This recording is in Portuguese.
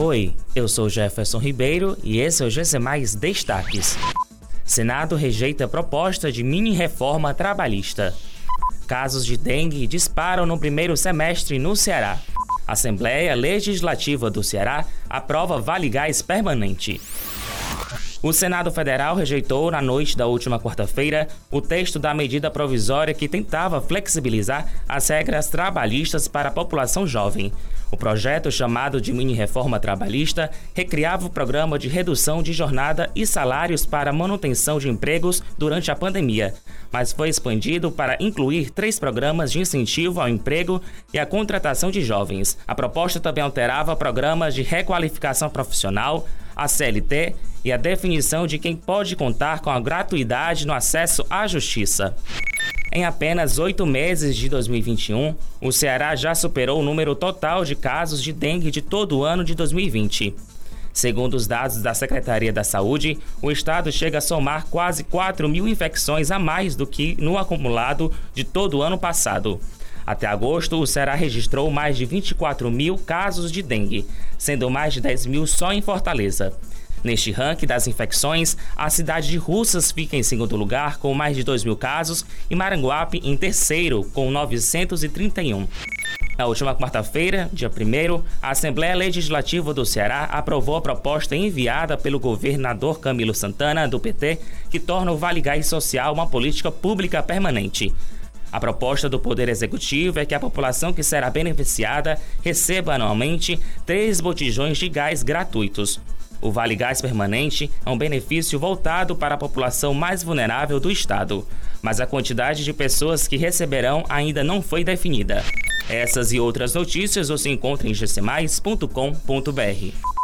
Oi, eu sou Jefferson Ribeiro e esse é o GC Mais Destaques. Senado rejeita proposta de mini reforma trabalhista. Casos de dengue disparam no primeiro semestre no Ceará. Assembleia Legislativa do Ceará aprova Vale Gás permanente. O Senado Federal rejeitou, na noite da última quarta-feira, o texto da medida provisória que tentava flexibilizar as regras trabalhistas para a população jovem. O projeto, chamado de mini-reforma trabalhista, recriava o programa de redução de jornada e salários para manutenção de empregos durante a pandemia, mas foi expandido para incluir três programas de incentivo ao emprego e à contratação de jovens. A proposta também alterava programas de requalificação profissional, a CLT e a definição de quem pode contar com a gratuidade no acesso à justiça. Em apenas oito meses de 2021, o Ceará já superou o número total de casos de dengue de todo o ano de 2020. Segundo os dados da Secretaria da Saúde, o estado chega a somar quase 4 mil infecções a mais do que no acumulado de todo o ano passado. Até agosto, o Ceará registrou mais de 24 mil casos de dengue, sendo mais de 10 mil só em Fortaleza. Neste ranking das infecções, a cidade de Russas fica em segundo lugar, com mais de 2 mil casos, e Maranguape em terceiro, com 931. Na última quarta-feira, dia 1, a Assembleia Legislativa do Ceará aprovou a proposta enviada pelo governador Camilo Santana, do PT, que torna o Vale Gás Social uma política pública permanente. A proposta do Poder Executivo é que a população que será beneficiada receba anualmente três botijões de gás gratuitos. O Vale Gás Permanente é um benefício voltado para a população mais vulnerável do estado, mas a quantidade de pessoas que receberão ainda não foi definida. Essas e outras notícias você encontra em gcmais.com.br.